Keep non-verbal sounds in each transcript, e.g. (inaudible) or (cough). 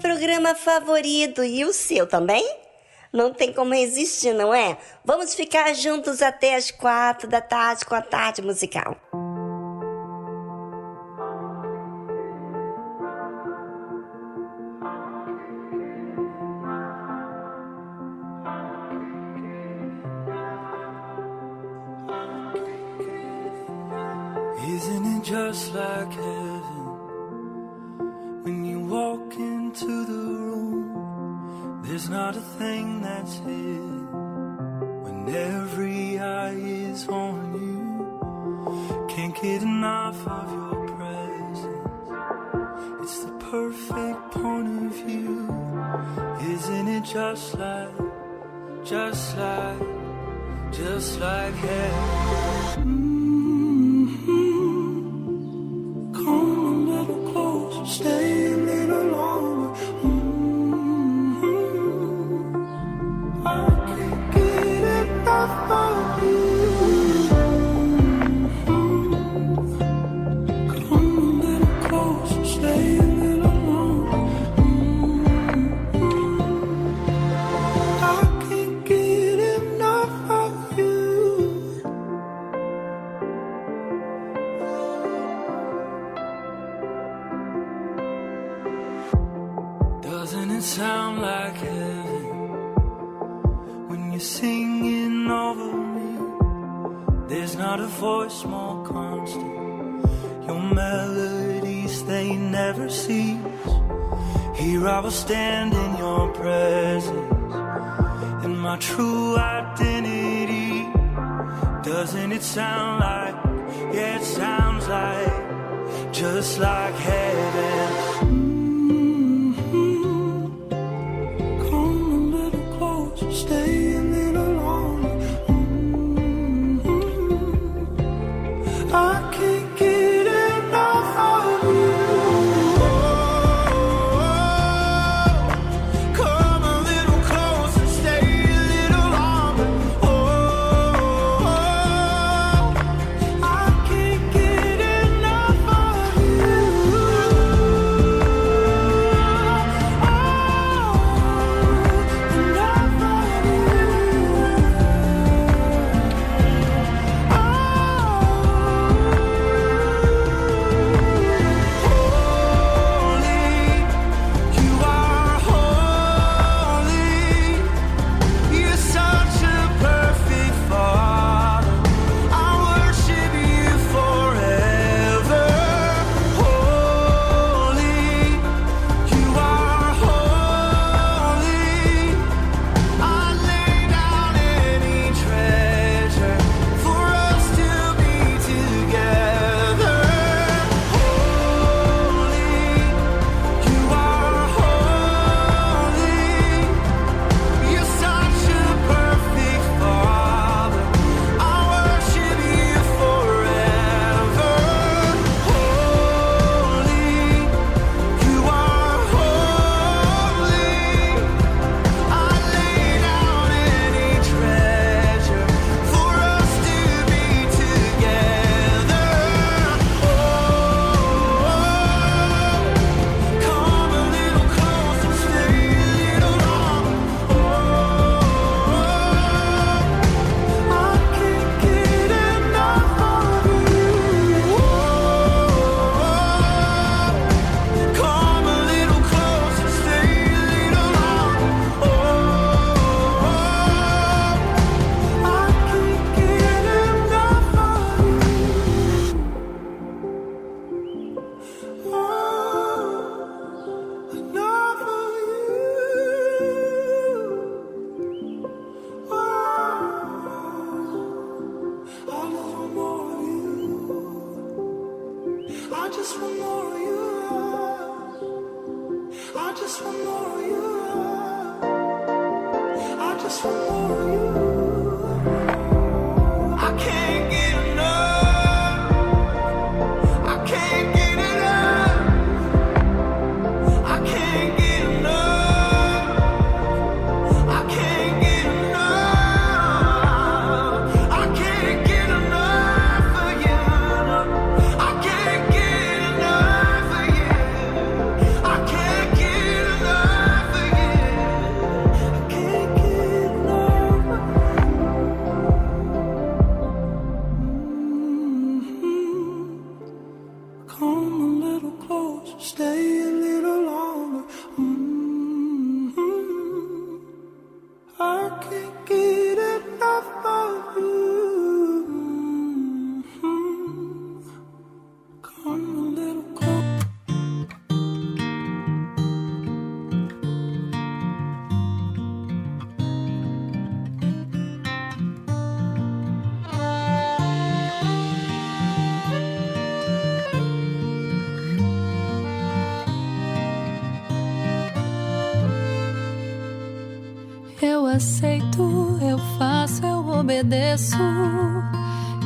programa favorito e o seu também? Não tem como resistir, não é? Vamos ficar juntos até as quatro da tarde com a tarde musical.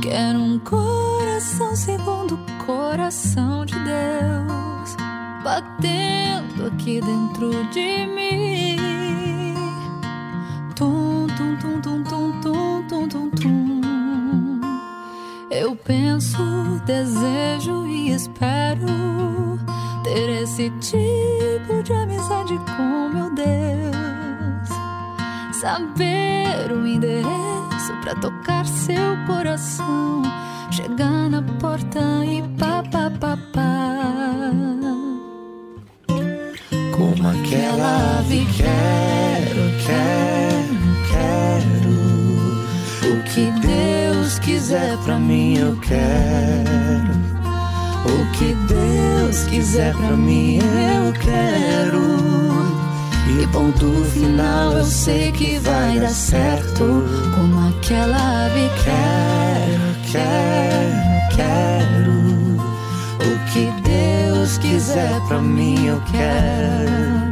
Quero um coração segundo o coração de Deus, batendo aqui dentro de mim. Tum, tum, tum, tum, tum, tum, tum, tum, tum. Eu penso, desejo e espero ter esse tipo de amizade com meu Deus saber o endereço espaço para tocar seu coração. Chegar na porta e pá, pá, pá, pá. Como aquela ave, quero, quero, quero. O que Deus quiser pra mim, eu quero. O que Deus quiser pra mim, eu quero. E ponto final eu sei que vai dar certo. Como aquela ave Quero, quero, quero. O que Deus quiser pra mim eu quero.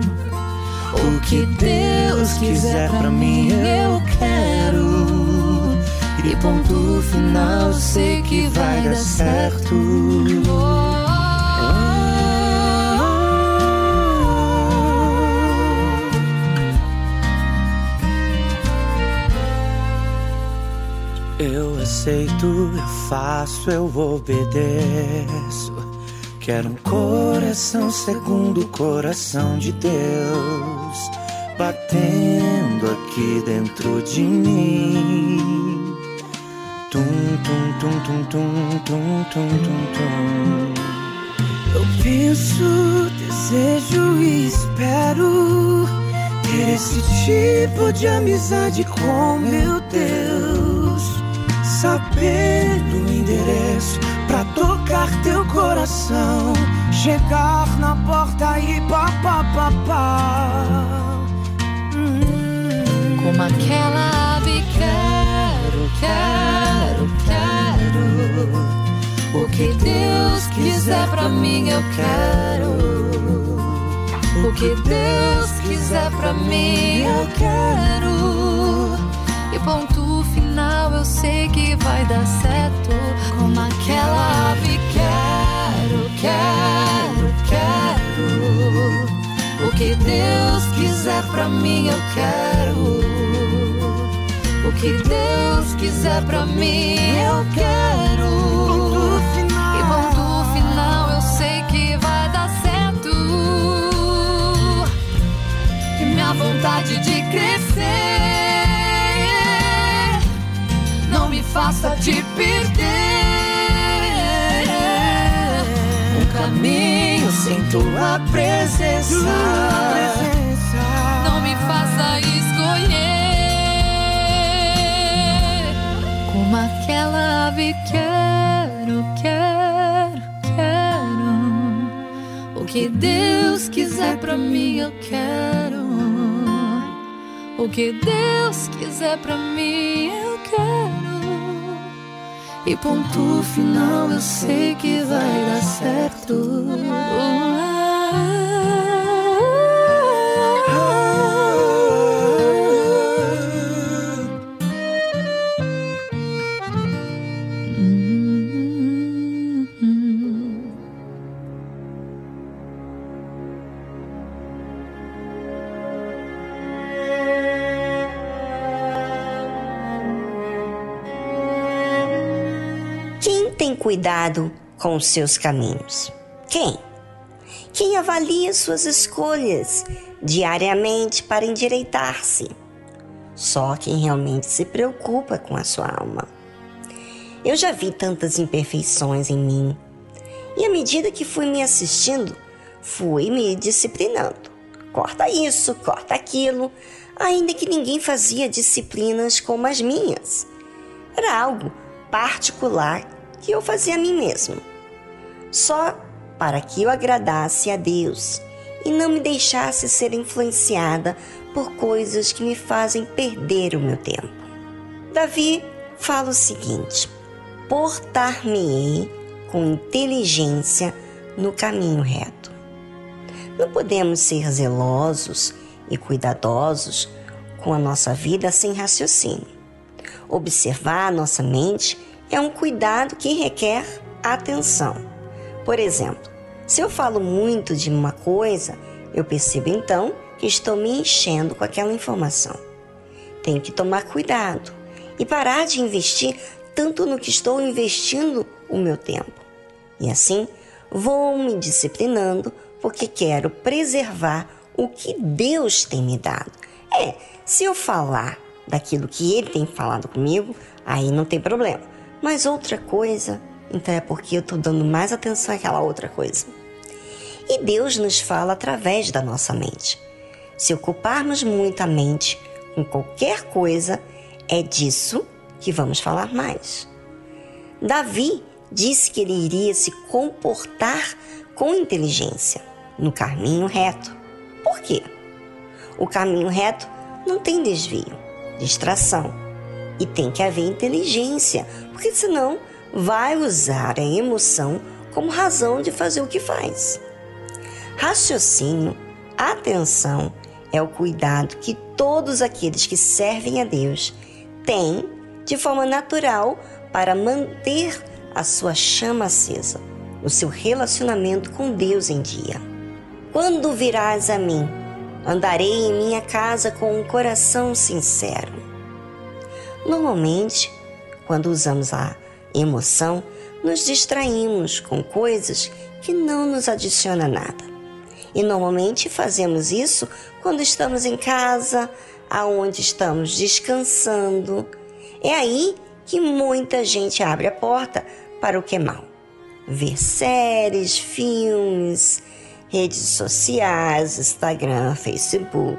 O que Deus quiser pra mim eu quero. E ponto final, sei que vai dar certo. Aceito, eu faço, eu obedeço. Quero um coração segundo o coração de Deus, batendo aqui dentro de mim. Tum, tum, tum, tum, tum, tum, tum, tum, tum. Eu penso, desejo e espero ter esse tipo de amizade com meu Deus. Sabendo o endereço pra tocar teu coração, chegar na porta e pá, pá, pá, pá. Hum. Como aquela ave quero, quero, quero. O que Deus quiser pra mim eu quero. O que Deus quiser pra mim eu quero. E ponto eu sei que vai dar certo. Como aquela ave quero, quero, quero. O que Deus quiser pra mim eu quero. O que Deus quiser pra mim eu quero. E ponto final eu sei que vai dar certo. E minha vontade de crescer faça te perder. Um caminho sem tua presença. Não me faça escolher como aquela ave quero, quero, quero. O que Deus quiser pra mim eu quero. O que Deus quiser pra mim eu quero. E ponto final eu sei que vai dar certo. Com os seus caminhos? Quem? Quem avalia suas escolhas diariamente para endireitar-se? Só quem realmente se preocupa com a sua alma. Eu já vi tantas imperfeições em mim e à medida que fui me assistindo, fui me disciplinando. Corta isso, corta aquilo, ainda que ninguém fazia disciplinas como as minhas. Era algo particular que eu fazia a mim mesmo, só para que eu agradasse a Deus e não me deixasse ser influenciada por coisas que me fazem perder o meu tempo. Davi fala o seguinte: portar-me-ei com inteligência no caminho reto. Não podemos ser zelosos e cuidadosos com a nossa vida sem raciocínio. Observar a nossa mente é um cuidado que requer atenção. Por exemplo, se eu falo muito de uma coisa, eu percebo então que estou me enchendo com aquela informação. Tenho que tomar cuidado e parar de investir tanto no que estou investindo o meu tempo. E assim, vou me disciplinando porque quero preservar o que Deus tem me dado. É, se eu falar daquilo que Ele tem falado comigo, aí não tem problema. Mas outra coisa, então é porque eu estou dando mais atenção àquela outra coisa. E Deus nos fala através da nossa mente. Se ocuparmos muito a mente com qualquer coisa, é disso que vamos falar mais. Davi disse que ele iria se comportar com inteligência no caminho reto. Por quê? O caminho reto não tem desvio, distração e tem que haver inteligência, porque senão vai usar a emoção como razão de fazer o que faz. Raciocínio, atenção é o cuidado que todos aqueles que servem a Deus têm de forma natural para manter a sua chama acesa, o seu relacionamento com Deus em dia. Quando virás a mim, andarei em minha casa com um coração sincero. Normalmente, quando usamos a emoção, nos distraímos com coisas que não nos adicionam nada. E normalmente fazemos isso quando estamos em casa, aonde estamos descansando. É aí que muita gente abre a porta para o que é mal. Ver séries, filmes, redes sociais, Instagram, Facebook,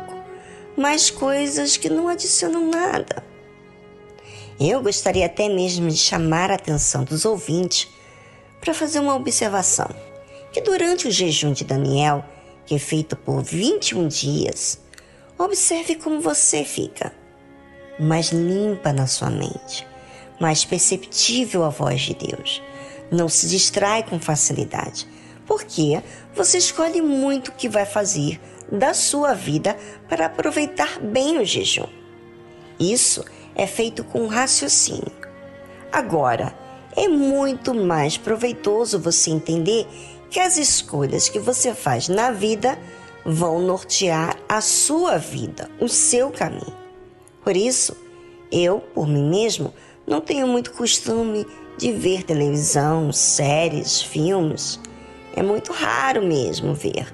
mas coisas que não adicionam nada. Eu gostaria até mesmo de chamar a atenção dos ouvintes para fazer uma observação: que durante o jejum de Daniel, que é feito por 21 dias, observe como você fica, mais limpa na sua mente, mais perceptível a voz de Deus. Não se distrai com facilidade porque você escolhe muito o que vai fazer da sua vida para aproveitar bem o jejum. Isso é feito com raciocínio. Agora, é muito mais proveitoso você entender que as escolhas que você faz na vida vão nortear a sua vida, o seu caminho. Por isso, eu, por mim mesmo, não tenho muito costume de ver televisão, séries, filmes. É muito raro mesmo ver.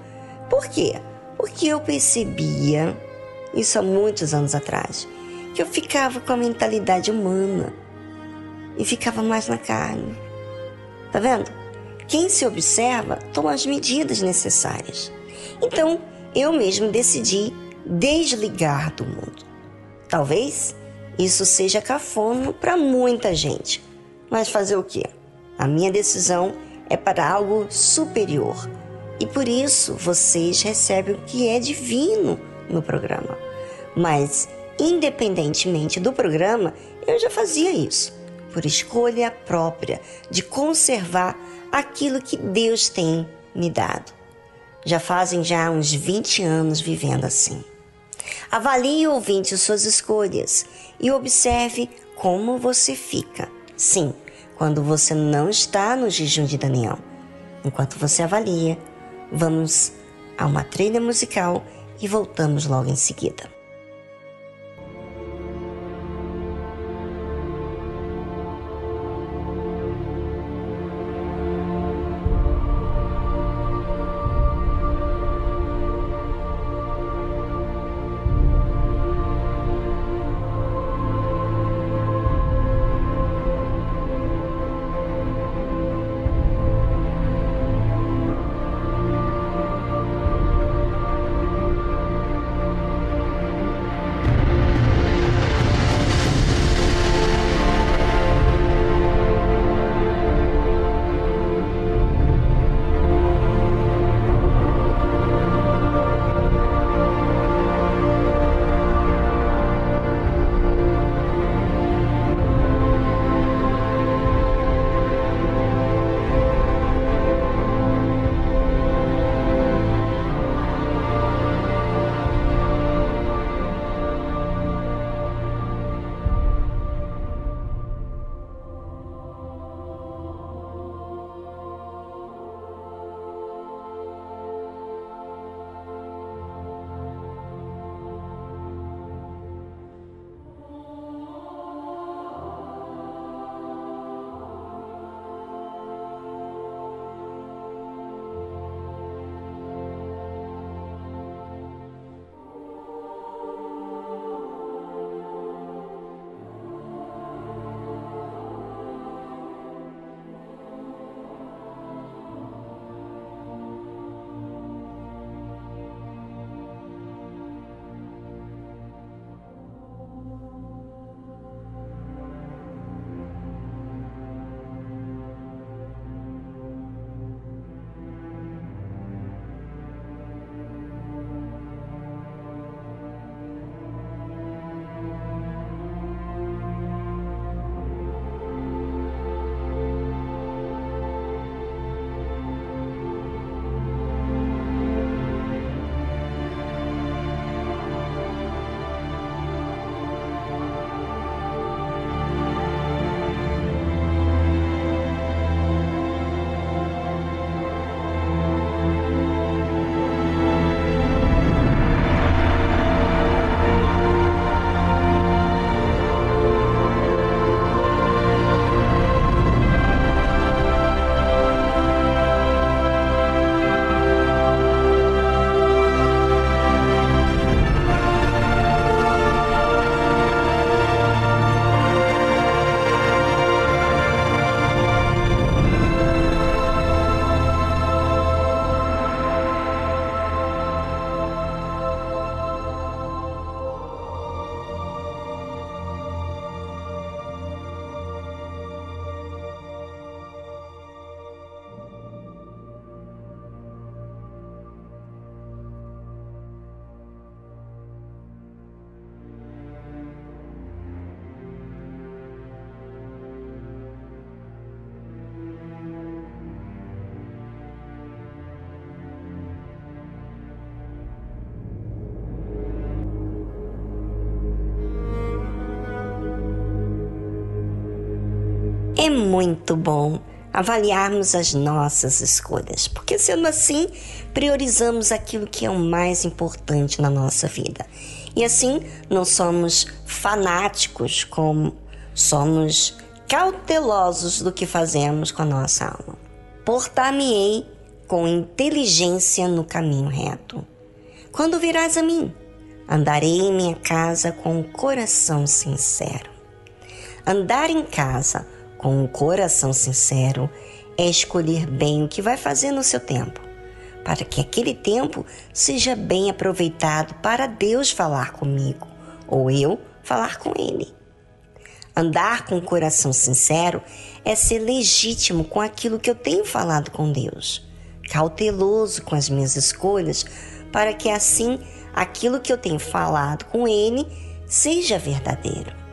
Por quê? Porque eu percebia, isso há muitos anos atrás, que eu ficava com a mentalidade humana e ficava mais na carne. Tá vendo? Quem se observa toma as medidas necessárias. Então, eu mesmo decidi desligar do mundo. Talvez isso seja cafono para muita gente, mas fazer o quê? A minha decisão é para algo superior. E por isso vocês recebem o que é divino no programa. Mas, independentemente do programa, eu já fazia isso, por escolha própria de conservar aquilo que Deus tem me dado. Já fazem já uns 20 anos vivendo assim. Avalie, ouvinte, suas escolhas e observe como você fica. Sim, quando você não está no jejum de Daniel. Enquanto você avalia, vamos a uma trilha musical e voltamos logo em seguida. Muito bom avaliarmos as nossas escolhas, porque sendo assim, priorizamos aquilo que é o mais importante na nossa vida. E assim, não somos fanáticos, como somos cautelosos do que fazemos com a nossa alma. Portar-me-ei com inteligência no caminho reto. Quando virás a mim, andarei em minha casa com o coração sincero. Andar em casa com um coração sincero é escolher bem o que vai fazer no seu tempo, para que aquele tempo seja bem aproveitado para Deus falar comigo ou eu falar com Ele. Andar com o coração sincero é ser legítimo com aquilo que eu tenho falado com Deus, cauteloso com as minhas escolhas, para que assim aquilo que eu tenho falado com Ele seja verdadeiro.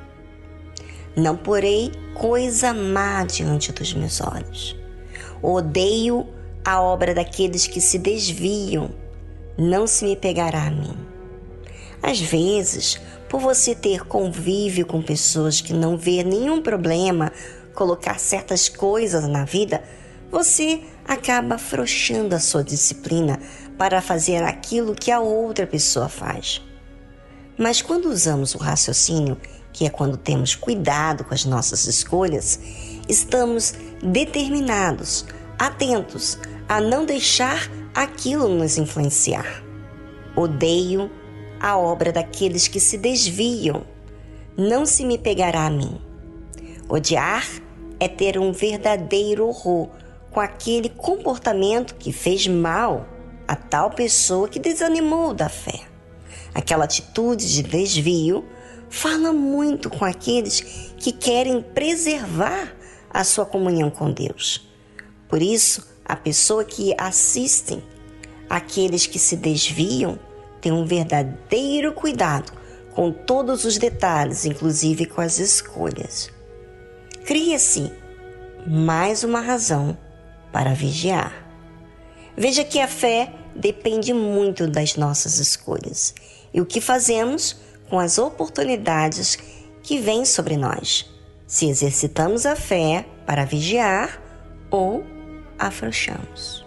Não porei coisa má diante dos meus olhos. Odeio a obra daqueles que se desviam, não se me pegará a mim. Às vezes, por você ter convívio com pessoas que não vê nenhum problema colocar certas coisas na vida, você acaba afrouxando a sua disciplina para fazer aquilo que a outra pessoa faz. Mas quando usamos o raciocínio que é quando temos cuidado com as nossas escolhas, estamos determinados, atentos a não deixar aquilo nos influenciar. Odeio a obra daqueles que se desviam, não se me pegará a mim. Odiar é ter um verdadeiro horror com aquele comportamento que fez mal a tal pessoa que desanimou da fé. Aquela atitude de desvio fala muito com aqueles que querem preservar a sua comunhão com Deus. Por isso, a pessoa que assistem aqueles que se desviam tem um verdadeiro cuidado com todos os detalhes, inclusive com as escolhas. Cria-se mais uma razão para vigiar. Veja que a fé depende muito das nossas escolhas e o que fazemos com as oportunidades que vêm sobre nós, se exercitamos a fé para vigiar ou afrouxamos.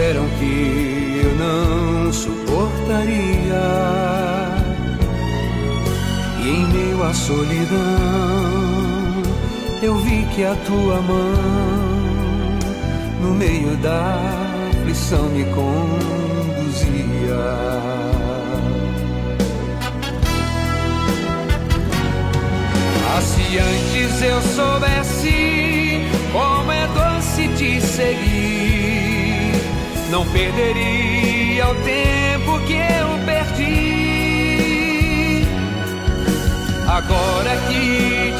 Disseram que eu não suportaria. E em meio à solidão, eu vi que a tua mão, no meio da aflição, me conduzia. Ah, se antes eu soubesse Não perderia o tempo que eu perdi. Agora que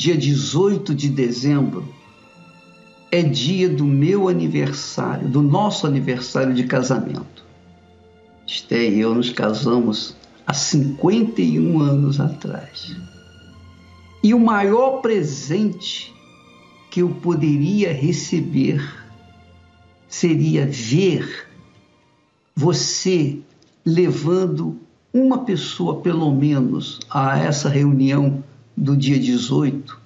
Dia 18 de dezembro, é dia do meu aniversário, do nosso aniversário de casamento. Esté e eu nos casamos há 51 anos atrás. E o maior presente que eu poderia receber seria ver você levando uma pessoa, pelo menos, a essa reunião do dia 18,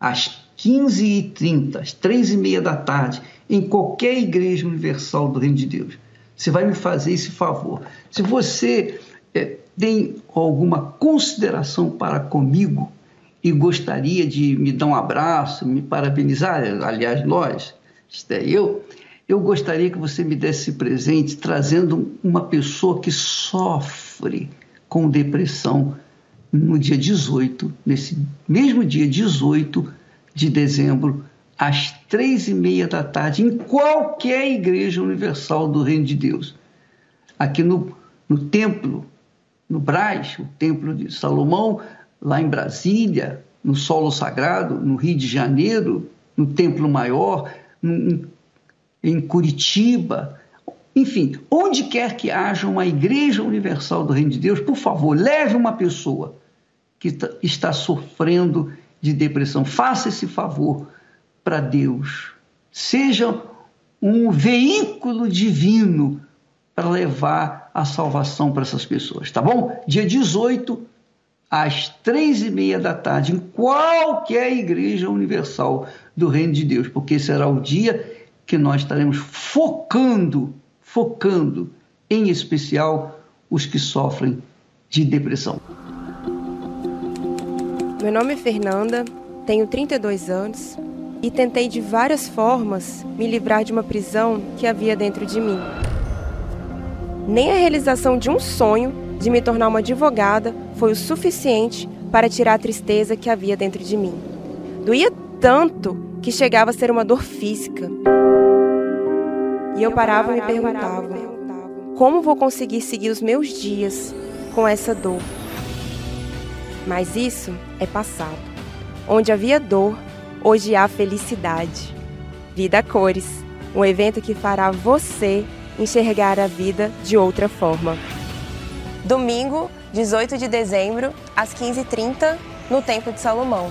às 15h30, às 3h30 da tarde, em qualquer igreja universal do Reino de Deus. Você vai me fazer esse favor. Se você é, tem alguma consideração para comigo e gostaria de me dar um abraço, me parabenizar, aliás, nós, isto é eu, eu gostaria que você me desse presente trazendo uma pessoa que sofre com depressão no dia 18, nesse mesmo dia 18 de dezembro, às três e meia da tarde, em qualquer igreja universal do Reino de Deus. Aqui no, no templo, no Brás, o templo de Salomão, lá em Brasília, no solo sagrado, no Rio de Janeiro, no Templo Maior, em Curitiba, enfim, onde quer que haja uma igreja universal do Reino de Deus, por favor, leve uma pessoa que tá, está sofrendo de depressão. Faça esse favor para Deus. Seja um veículo divino para levar a salvação para essas pessoas, tá bom? Dia 18, às três e meia da tarde, em qualquer igreja universal do Reino de Deus, porque será o dia que nós estaremos focando, focando em especial os que sofrem de depressão. Meu nome é Fernanda, tenho 32 anos e tentei de várias formas me livrar de uma prisão que havia dentro de mim. Nem a realização de um sonho de me tornar uma advogada foi o suficiente para tirar a tristeza que havia dentro de mim. Doía tanto que chegava a ser uma dor física. E eu parava e me perguntava: como vou conseguir seguir os meus dias com essa dor? Mas isso é passado. Onde havia dor, hoje há felicidade. Vida cores um evento que fará você enxergar a vida de outra forma. Domingo, 18 de dezembro, às 15h30, no Templo de Salomão.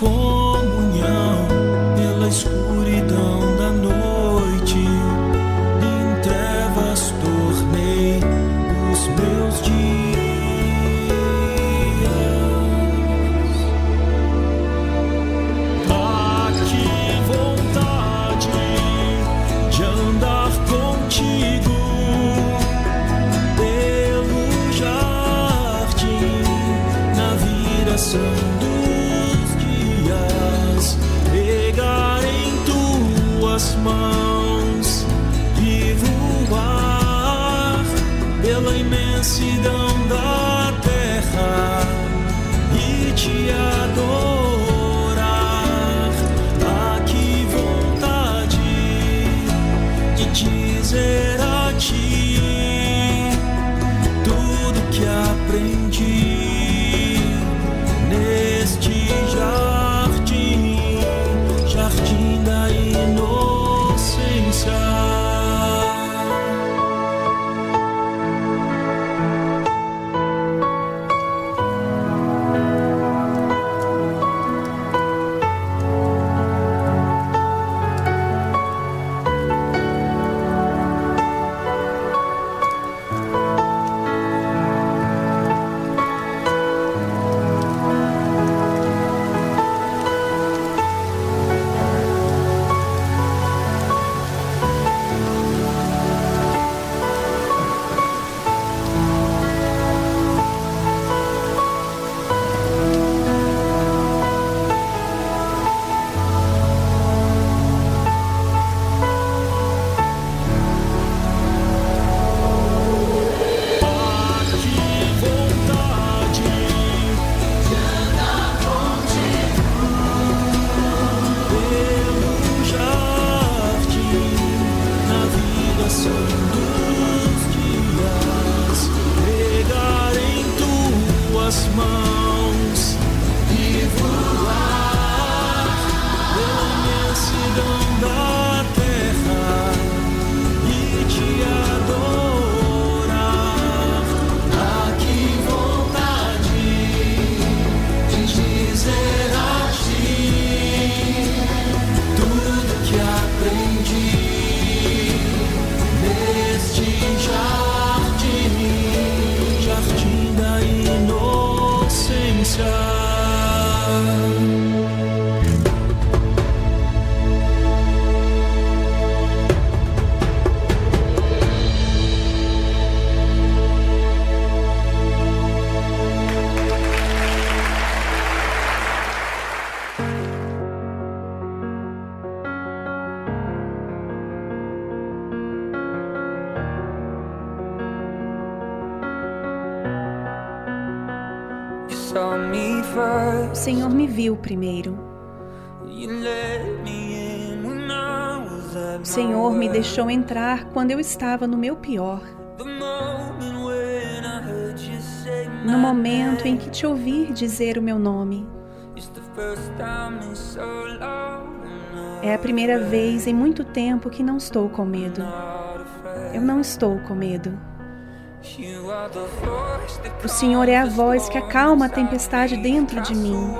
过。Deixou entrar quando eu estava no meu pior, no momento em que te ouvi dizer o meu nome. É a primeira vez em muito tempo que não estou com medo. Eu não estou com medo. O Senhor é a voz que acalma a tempestade dentro de mim.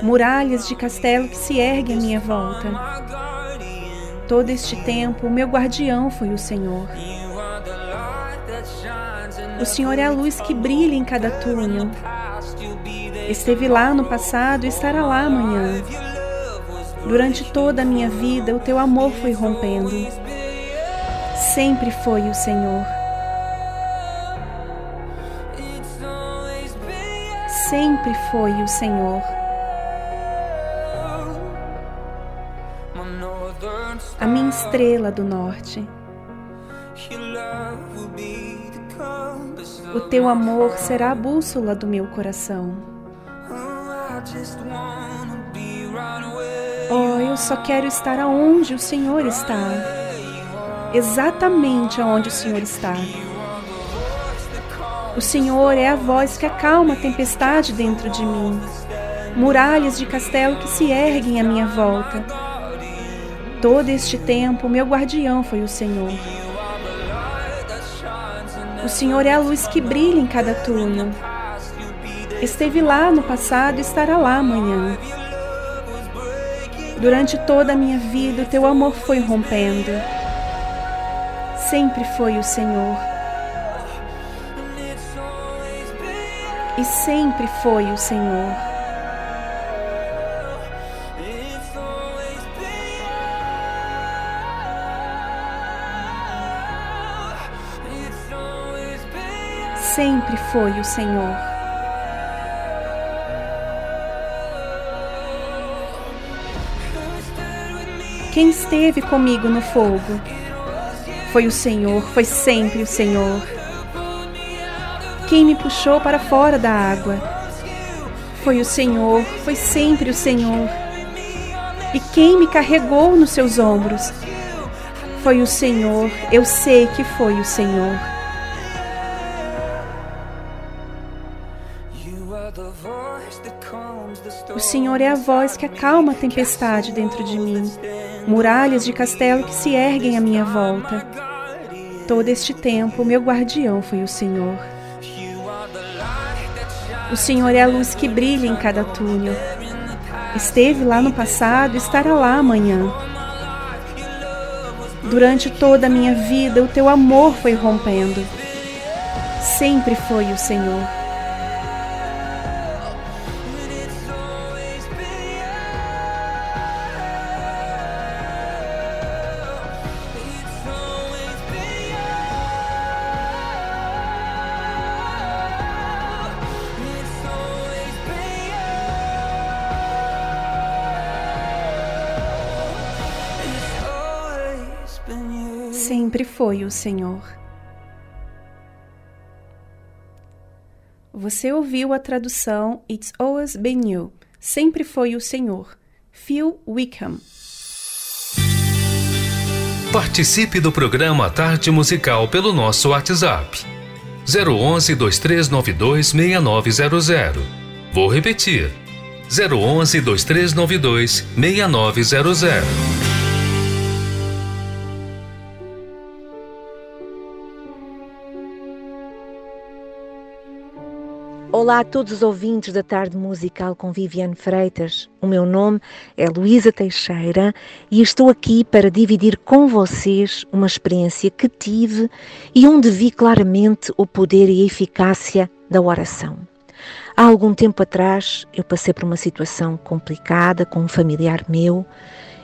Muralhas de castelo que se erguem à minha volta. Todo este tempo, meu guardião foi o Senhor. O Senhor é a luz que brilha em cada túnel. Esteve lá no passado e estará lá amanhã. Durante toda a minha vida, o teu amor foi rompendo. Sempre foi o Senhor. Sempre foi o Senhor. Estrela do norte. O teu amor será a bússola do meu coração. Oh, eu só quero estar aonde o Senhor está. Exatamente aonde o Senhor está. O Senhor é a voz que acalma a tempestade dentro de mim. Muralhas de castelo que se erguem à minha volta. Todo este tempo, meu guardião foi o Senhor. O Senhor é a luz que brilha em cada túnel. Esteve lá no passado e estará lá amanhã. Durante toda a minha vida, o teu amor foi rompendo. Sempre foi o Senhor. E sempre foi o Senhor. Sempre foi o Senhor. Quem esteve comigo no fogo? Foi o Senhor, foi sempre o Senhor. Quem me puxou para fora da água? Foi o Senhor, foi sempre o Senhor. E quem me carregou nos seus ombros? Foi o Senhor, eu sei que foi o Senhor. Senhor é a voz que acalma a tempestade dentro de mim, muralhas de castelo que se erguem à minha volta. Todo este tempo, meu guardião foi o Senhor. O Senhor é a luz que brilha em cada túnel. Esteve lá no passado, estará lá amanhã. Durante toda a minha vida, o teu amor foi rompendo. Sempre foi o Senhor. Foi o Senhor. Você ouviu a tradução It's Always Been You, Sempre Foi o Senhor, Phil Wickham. Participe do programa Tarde Musical pelo nosso WhatsApp. 011 2392 6900. Vou repetir. 011 2392 6900. Olá a todos os ouvintes da Tarde Musical com Viviane Freitas. O meu nome é Luísa Teixeira e estou aqui para dividir com vocês uma experiência que tive e onde vi claramente o poder e a eficácia da oração. Há algum tempo atrás eu passei por uma situação complicada com um familiar meu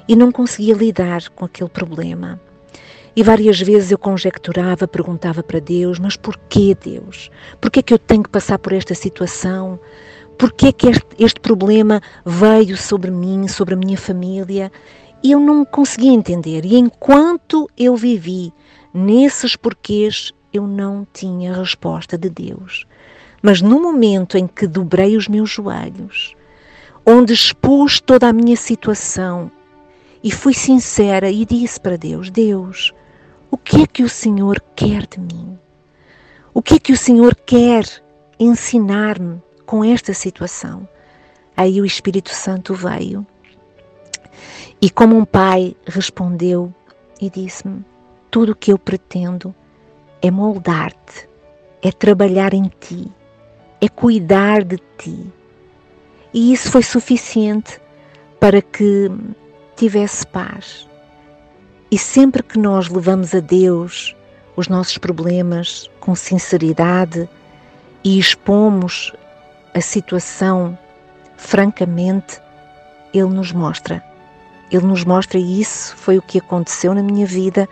e não conseguia lidar com aquele problema. E várias vezes eu conjecturava, perguntava para Deus: mas porquê Deus? Porquê que eu tenho que passar por esta situação? Porquê que este, este problema veio sobre mim, sobre a minha família? E eu não conseguia entender. E enquanto eu vivi nesses porquês, eu não tinha resposta de Deus. Mas no momento em que dobrei os meus joelhos, onde expus toda a minha situação e fui sincera e disse para Deus: Deus, o que é que o Senhor quer de mim? O que é que o Senhor quer ensinar-me com esta situação? Aí o Espírito Santo veio e, como um pai, respondeu e disse-me: Tudo o que eu pretendo é moldar-te, é trabalhar em ti, é cuidar de ti. E isso foi suficiente para que tivesse paz e sempre que nós levamos a Deus os nossos problemas com sinceridade e expomos a situação francamente, Ele nos mostra. Ele nos mostra e isso foi o que aconteceu na minha vida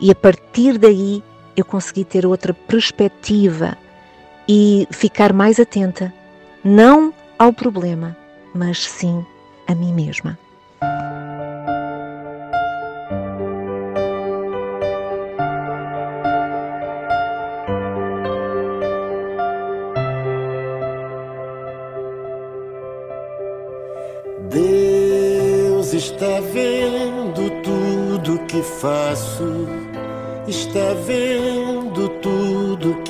e a partir daí eu consegui ter outra perspectiva e ficar mais atenta, não ao problema, mas sim a mim mesma.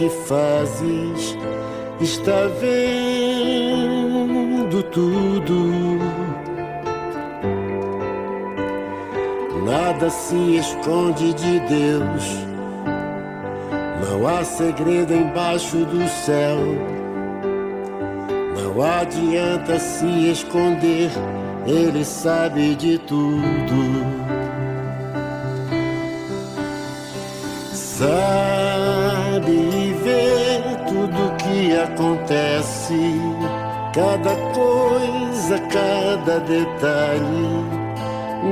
Que fazes, está vendo tudo. Nada se esconde de Deus, não há segredo embaixo do céu. Não adianta se esconder ele sabe de tudo. Sabe que acontece, cada coisa, cada detalhe.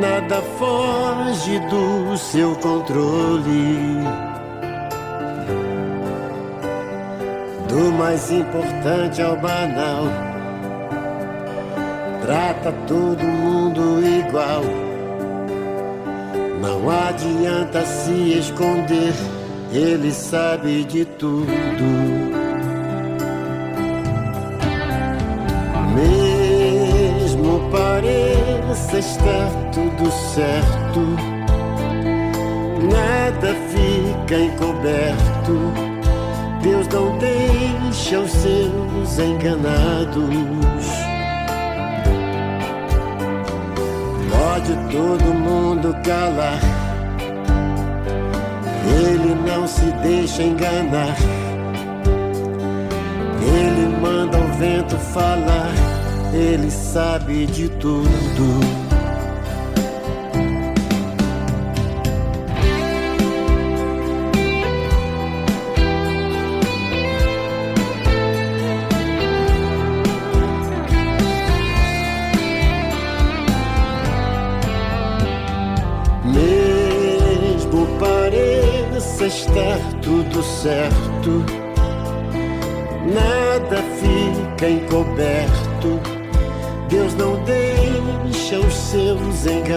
Nada foge do seu controle. Do mais importante ao banal trata todo mundo igual. Não adianta se esconder, ele sabe de tudo. Pareça estar tudo certo, fica encoberto. Deus não deixa os seus enganados. Pode todo mundo calar. Ele não se deixa enganar. Ele manda o vento falar. Ele sabe de tudo. estar tudo certo,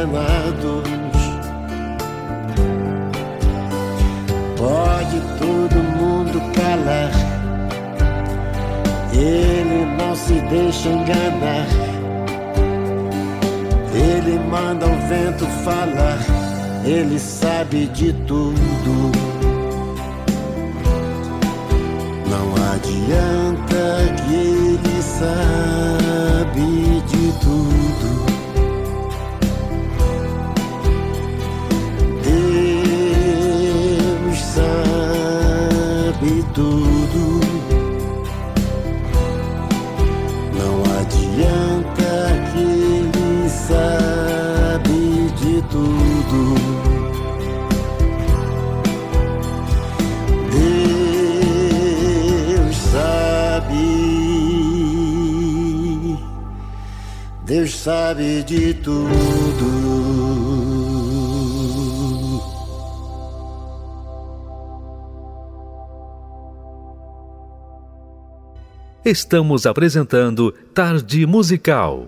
enganados. Pode todo mundo calar, ele não se deixa enganar. Ele manda o vento falar, ele sabe de tudo. adianta que ele sabe Deus sabe de tudo. Estamos apresentando Tarde Musical.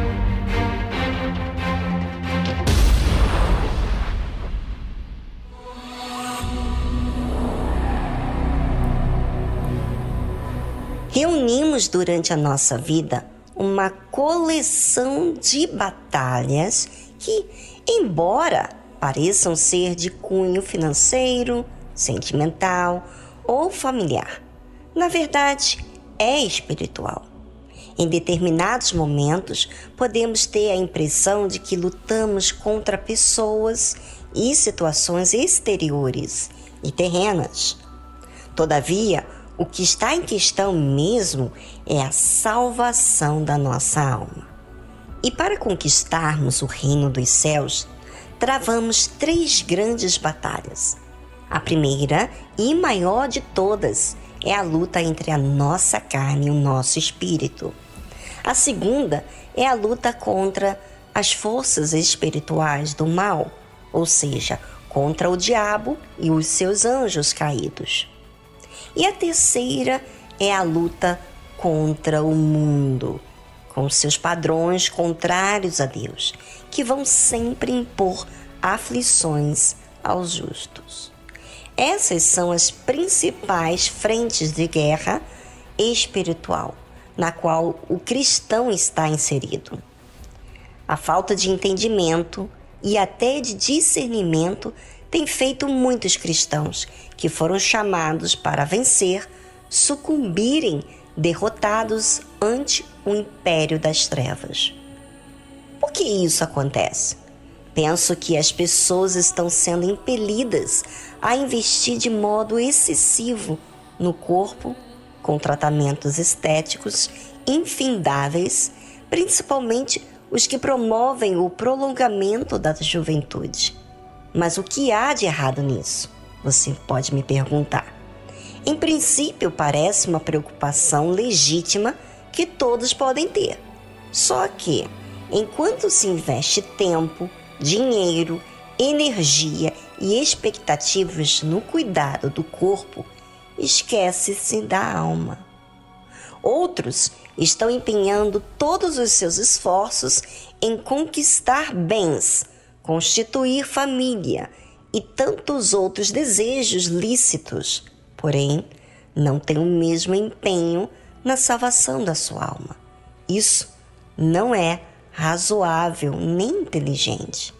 Durante a nossa vida uma coleção de batalhas que, embora pareçam ser de cunho financeiro, sentimental ou familiar, na verdade é espiritual. Em determinados momentos, podemos ter a impressão de que lutamos contra pessoas e situações exteriores e terrenas. Todavia, o que está em questão mesmo é a salvação da nossa alma. E para conquistarmos o reino dos céus, travamos três grandes batalhas. A primeira e maior de todas é a luta entre a nossa carne e o nosso espírito. A segunda é a luta contra as forças espirituais do mal, ou seja, contra o diabo e os seus anjos caídos. E a terceira é a luta contra o mundo, com seus padrões contrários a Deus, que vão sempre impor aflições aos justos. Essas são as principais frentes de guerra espiritual na qual o cristão está inserido. A falta de entendimento e até de discernimento tem feito muitos cristãos que foram chamados para vencer sucumbirem derrotados ante o império das trevas. Por que isso acontece? Penso que as pessoas estão sendo impelidas a investir de modo excessivo no corpo, com tratamentos estéticos infindáveis, principalmente os que promovem o prolongamento da juventude. Mas o que há de errado nisso? Você pode me perguntar. Em princípio, parece uma preocupação legítima que todos podem ter. Só que, enquanto se investe tempo, dinheiro, energia e expectativas no cuidado do corpo, esquece-se da alma. Outros estão empenhando todos os seus esforços em conquistar bens, constituir família e tantos outros desejos lícitos, porém não têm o mesmo empenho na salvação da sua alma. Isso não é razoável nem inteligente.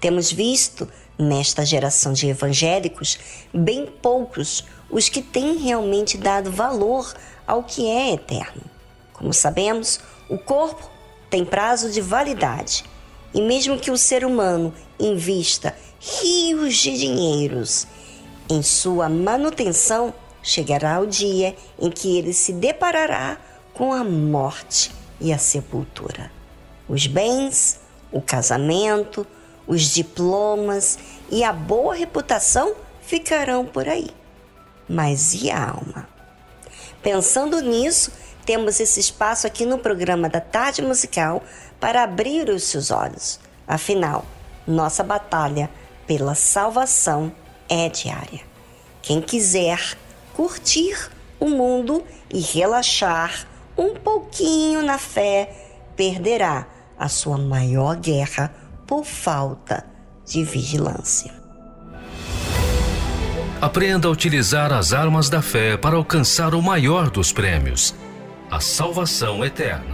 Temos visto nesta geração de evangélicos bem poucos os que têm realmente dado valor ao que é eterno. Como sabemos, o corpo tem prazo de validade e mesmo que o ser humano invista rios de dinheiros em sua manutenção, chegará o dia em que ele se deparará com a morte e a sepultura. Os bens, o casamento, os diplomas e a boa reputação ficarão por aí. Mas e a alma? Pensando nisso, temos esse espaço aqui no programa da Tarde Musical para abrir os seus olhos. Afinal, nossa batalha pela salvação é diária. Quem quiser curtir o mundo e relaxar um pouquinho na fé, perderá a sua maior guerra por falta de vigilância. Aprenda a utilizar as armas da fé para alcançar o maior dos prêmios, a salvação eterna.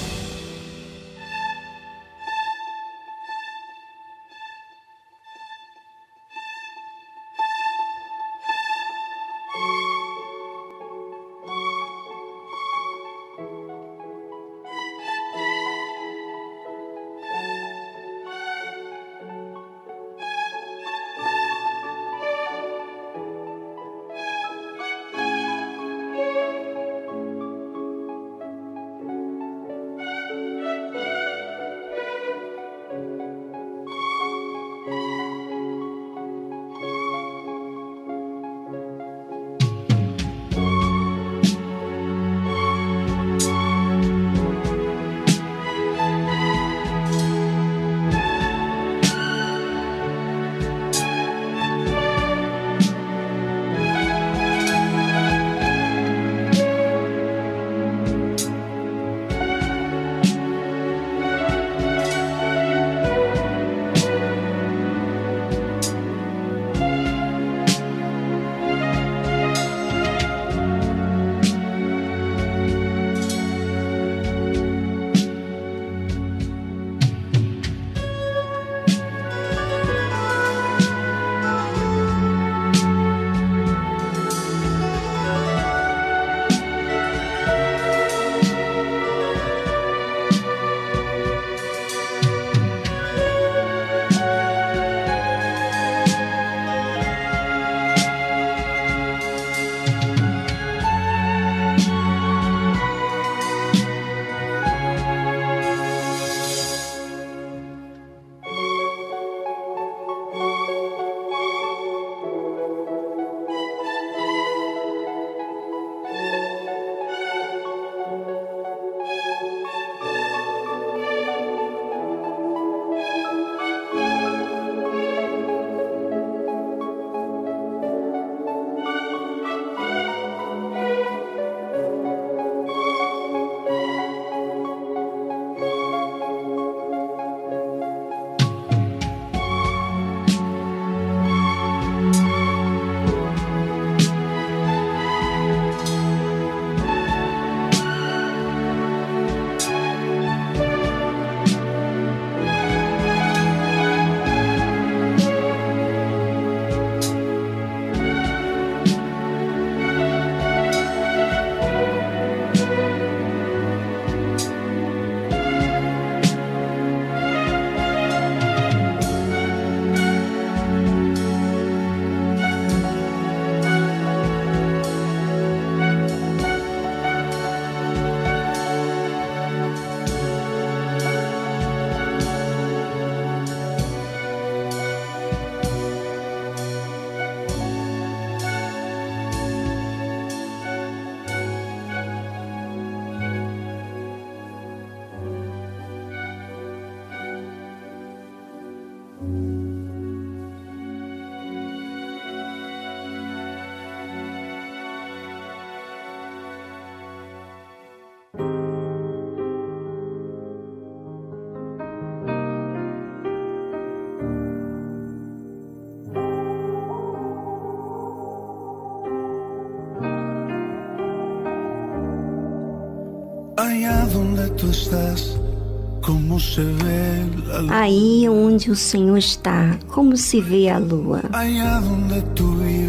Aí onde o Senhor está, como se vê a lua.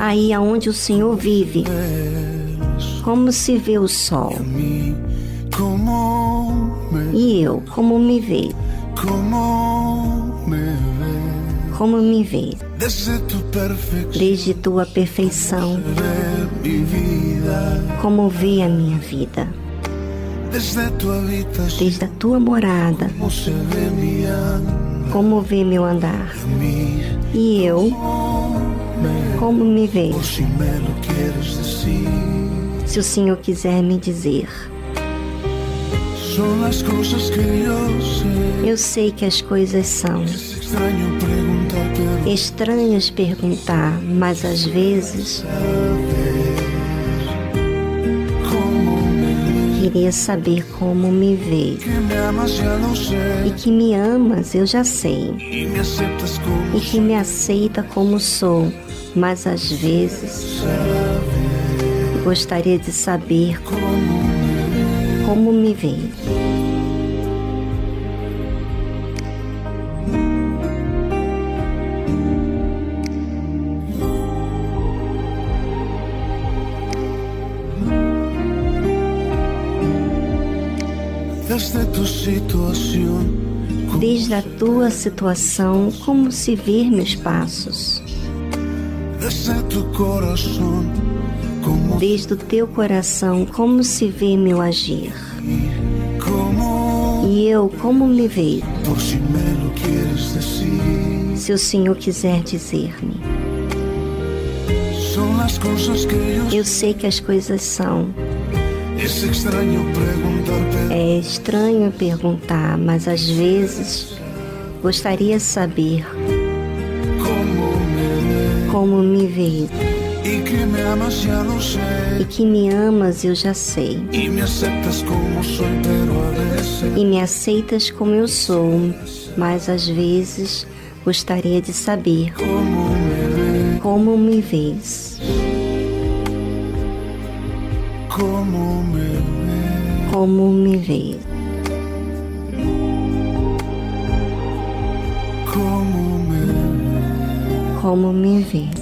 Aí aonde o Senhor vive, como se vê o sol. E eu, como me vê, como me vê, Desde tua perfeição, como vê a minha vida, Desde tu habitación, desde a tua morada, como vê meu andar. E eu, como me decir. Se o Senhor quiser me dizer. Eu sei que as coisas são estranhas perguntar, mas às vezes queria saber como me lo E que me amas, eu já sei. Como E que me aceita como sou, mas às vezes gostaria de saber como me vê. Desde a tua situação, como se ver meus passos. Desde o teu coração, como se vê meu agir. E eu, como me vejo, se o Senhor quiser dizer-me. Eu sei que as coisas são. É estranho perguntar, mas às vezes gostaria de saber como me sé. E que me amas, eu já sei. Como E me aceitas como eu sou, mas às vezes gostaria de saber cómo me como me vês. Como me vês. Como me vês.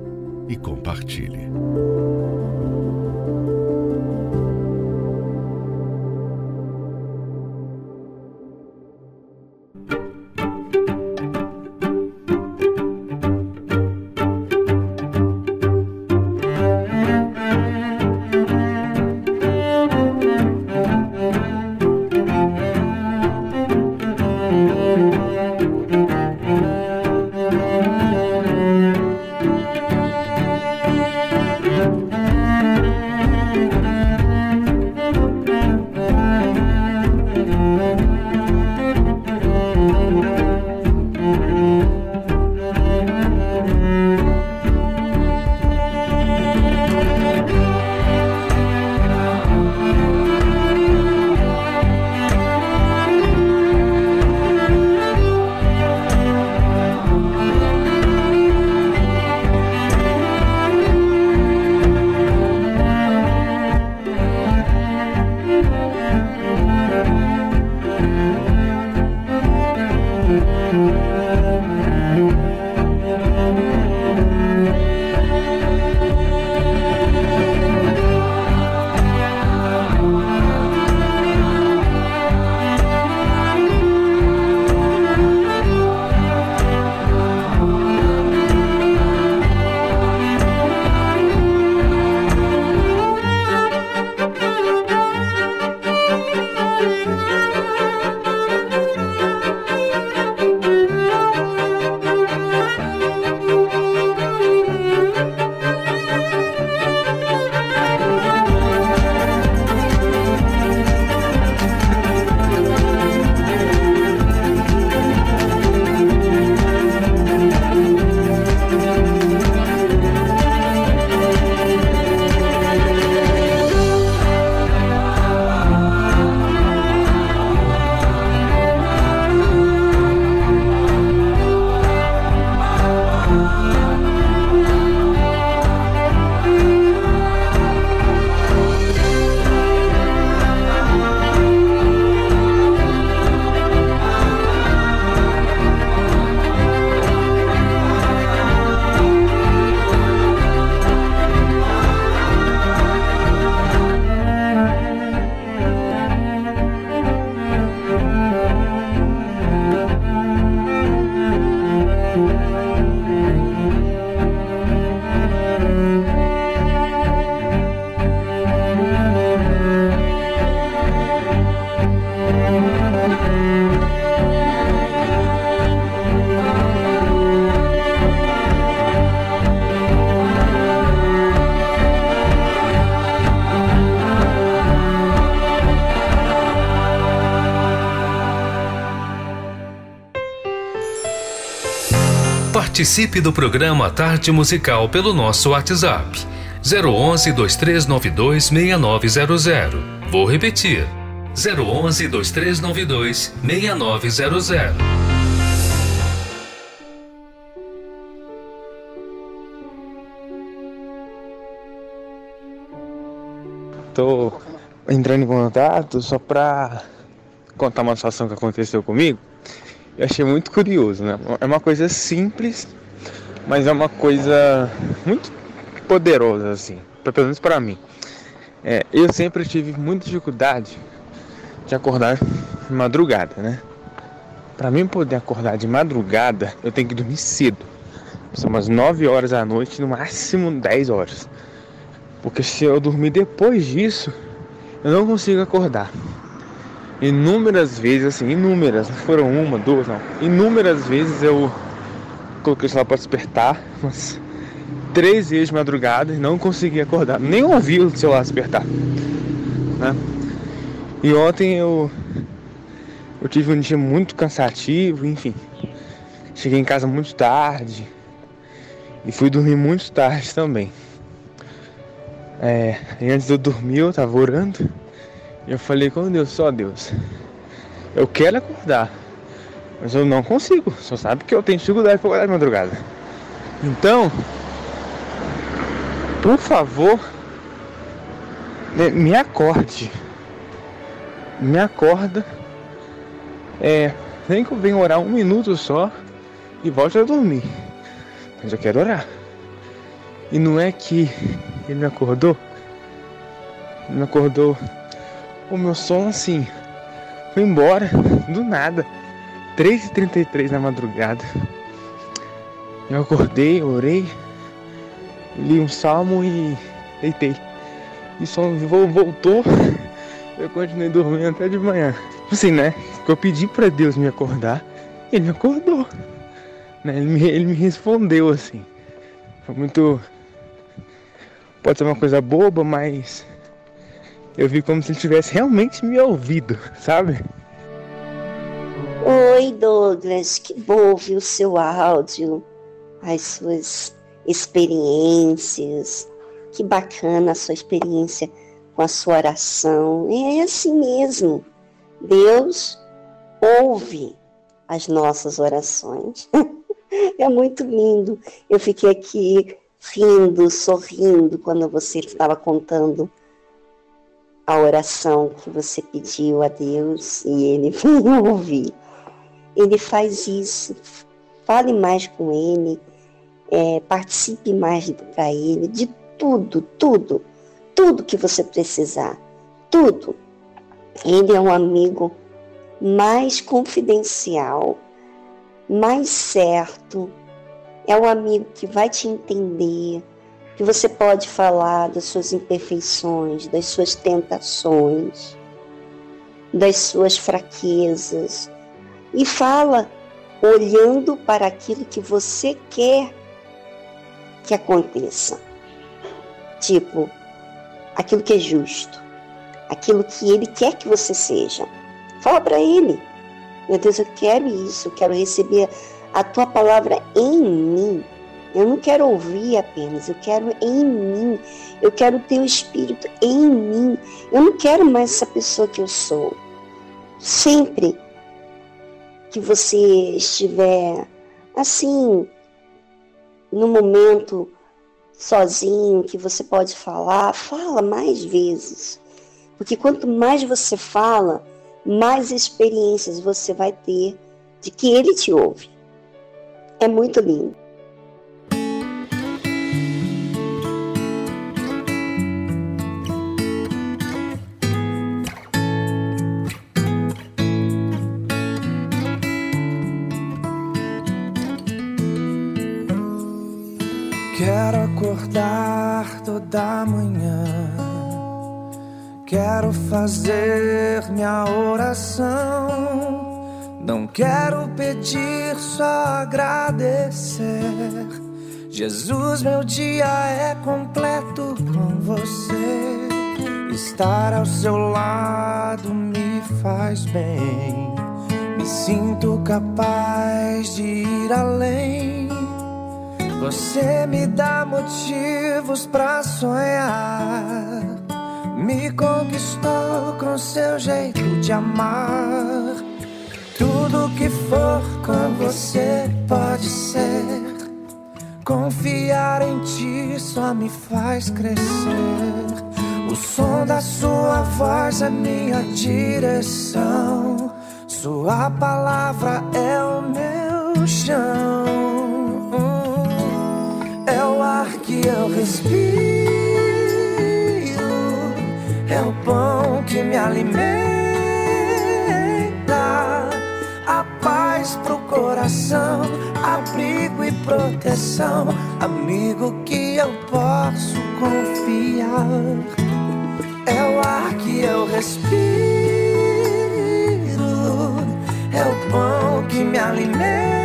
e compartilhe. Participe do programa Tarde Musical pelo nosso WhatsApp 011 2392 6900. Vou repetir 011 2392 6900. Tô entrando em contato só pra contar uma situação que aconteceu comigo. Eu achei muito curioso, né? É uma coisa simples, mas é uma coisa muito poderosa, assim, pelo menos para mim. É, eu sempre tive muita dificuldade de acordar de madrugada, né? Para mim poder acordar de madrugada, eu tenho que dormir cedo. São umas 9 horas da noite, no máximo 10 horas. Porque se eu dormir depois disso, eu não consigo acordar. Inúmeras vezes, assim, inúmeras, não foram uma, duas, não. Inúmeras vezes eu coloquei o celular para despertar, umas três vezes de madrugada e não consegui acordar. Nem ouvi o celular despertar. Né? E ontem eu eu tive um dia muito cansativo, enfim. Cheguei em casa muito tarde e fui dormir muito tarde também. É, e antes de eu dormir eu tava orando eu falei com Deus, só Deus, eu quero acordar, mas eu não consigo, só sabe que eu tenho dificuldade para acordar de madrugada. Então, por favor, me acorde me acorda, é, nem que eu venha orar um minuto só e volte a dormir. Mas eu quero orar. E não é que ele me acordou, ele me acordou o meu sono assim, foi embora do nada, 3h33 na madrugada. Eu acordei, orei, li um salmo e deitei. E só voltou eu continuei dormindo até de manhã. Assim, né? Eu pedi para Deus me acordar, ele me acordou. Né? Ele, me, ele me respondeu assim. Foi muito. Pode ser uma coisa boba, mas eu vi como se ele tivesse realmente me ouvido, (laughs) sabe? Oi, Douglas, que bom ouvir o seu áudio, as suas experiências. Que bacana a sua experiência com a sua oração. É assim mesmo. Deus ouve as nossas orações. (laughs) é muito lindo. Eu fiquei aqui rindo, sorrindo quando você estava contando a oração que você pediu a Deus e ele (laughs) veio ouvir. Ele faz isso. Fale mais com ele, é, participe mais para ele, de tudo, tudo tudo que você precisar. Tudo. Ele é um amigo mais confidencial, mais certo. É um amigo que vai te entender, que você pode falar das suas imperfeições, das suas tentações, das suas fraquezas. E fala olhando para aquilo que você quer que aconteça. Tipo, aquilo que é justo, aquilo que Ele quer que você seja. Fala para Ele. Meu Deus, eu quero isso, eu quero receber a tua palavra em mim. Eu não quero ouvir apenas, eu quero em mim. Eu quero o teu espírito em mim. Eu não quero mais essa pessoa que eu sou. Sempre que você estiver assim, no momento sozinho, que você pode falar, fala mais vezes. Porque quanto mais você fala, mais experiências você vai ter de que ele te ouve. É muito lindo. Acordar toda manhã. Quero fazer minha oração. Não quero pedir, só agradecer. Jesus, meu dia é completo com você. Estar ao seu lado me faz bem. Me sinto capaz de ir além Você me dá motivos pra sonhar. Me conquistou com seu jeito de amar. Tudo que for com você pode ser. Confiar em ti só me faz crescer. O som da sua voz é minha direção. Sua palavra é o meu chão. Que eu respiro. É o pão que me alimenta. A paz pro coração. Abrigo e proteção. Amigo que eu posso confiar é o ar que eu respiro, é o pão que me alimenta,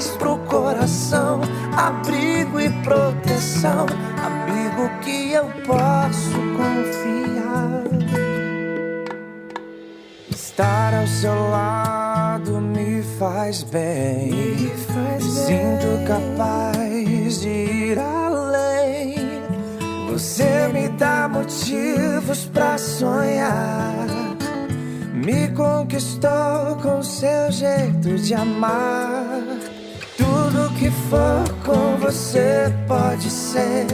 paz pro coração, abrigo e proteção, amigo que eu posso confiar. Estar ao seu lado me faz bem, me faz sinto capaz de ir além. Você me dá motivos pra sonhar. Me conquistou com seu jeito de amar. Tudo que for com você pode ser.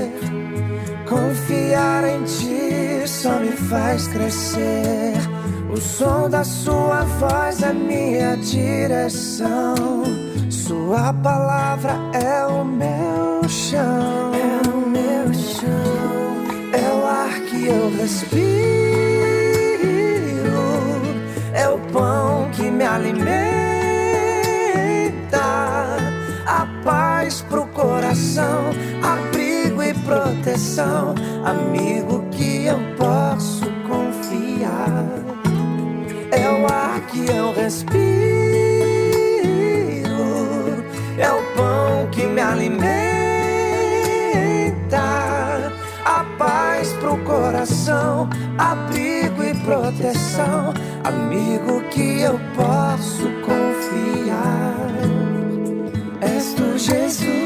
Confiar em ti só me faz crescer. O som da sua voz é minha direção. Sua palavra é o meu chão. É o meu chão. É o ar que eu respiro. É o pão que me alimenta. Coração. Abrigo e proteção. Amigo que eu posso confiar. É o ar que eu respiro. É o pão que me alimenta. A paz pro coração. Abrigo e proteção. Amigo que eu posso confiar. És tu, Jesus.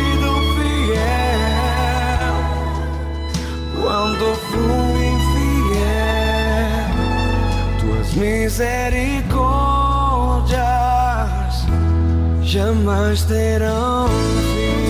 misericórdias jamais terão fim.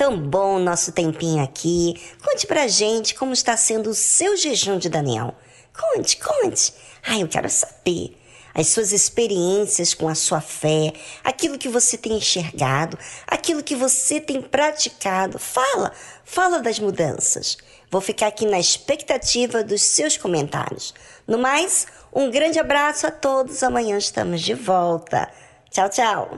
Tão bom o nosso tempinho aqui. Conte pra gente como está sendo o seu jejum de Daniel. Conte, conte. Ai, eu quero saber as suas experiências com a sua fé, aquilo que você tem enxergado, aquilo que você tem praticado. Fala, fala das mudanças. Vou ficar aqui na expectativa dos seus comentários. No mais, um grande abraço a todos. Amanhã estamos de volta. Tchau, tchau.